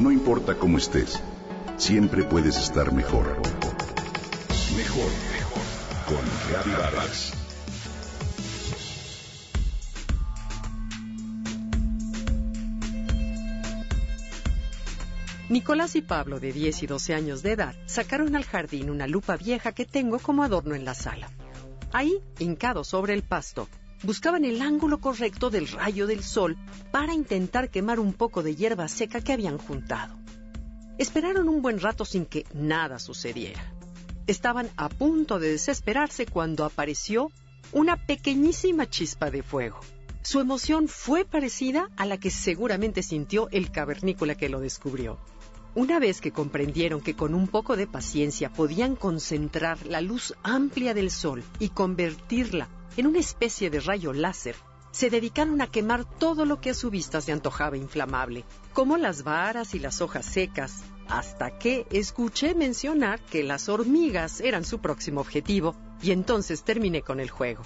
No importa cómo estés, siempre puedes estar mejor. Mejor, mejor. Con Reavivadas. Nicolás y Pablo, de 10 y 12 años de edad, sacaron al jardín una lupa vieja que tengo como adorno en la sala. Ahí, hincados sobre el pasto, buscaban el ángulo correcto del rayo del sol para intentar quemar un poco de hierba seca que habían juntado. Esperaron un buen rato sin que nada sucediera. Estaban a punto de desesperarse cuando apareció una pequeñísima chispa de fuego. Su emoción fue parecida a la que seguramente sintió el cavernícola que lo descubrió. Una vez que comprendieron que con un poco de paciencia podían concentrar la luz amplia del sol y convertirla en una especie de rayo láser, se dedicaron a quemar todo lo que a su vista se antojaba inflamable, como las varas y las hojas secas, hasta que escuché mencionar que las hormigas eran su próximo objetivo y entonces terminé con el juego.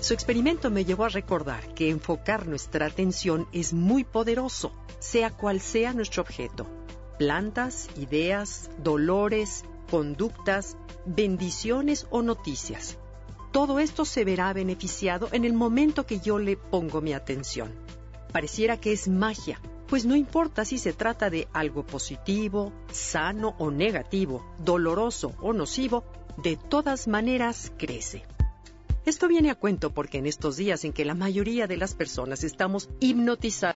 Su experimento me llevó a recordar que enfocar nuestra atención es muy poderoso, sea cual sea nuestro objeto. Plantas, ideas, dolores, conductas, bendiciones o noticias todo esto se verá beneficiado en el momento que yo le pongo mi atención. Pareciera que es magia, pues no importa si se trata de algo positivo, sano o negativo, doloroso o nocivo, de todas maneras crece. Esto viene a cuento porque en estos días en que la mayoría de las personas estamos hipnotizadas,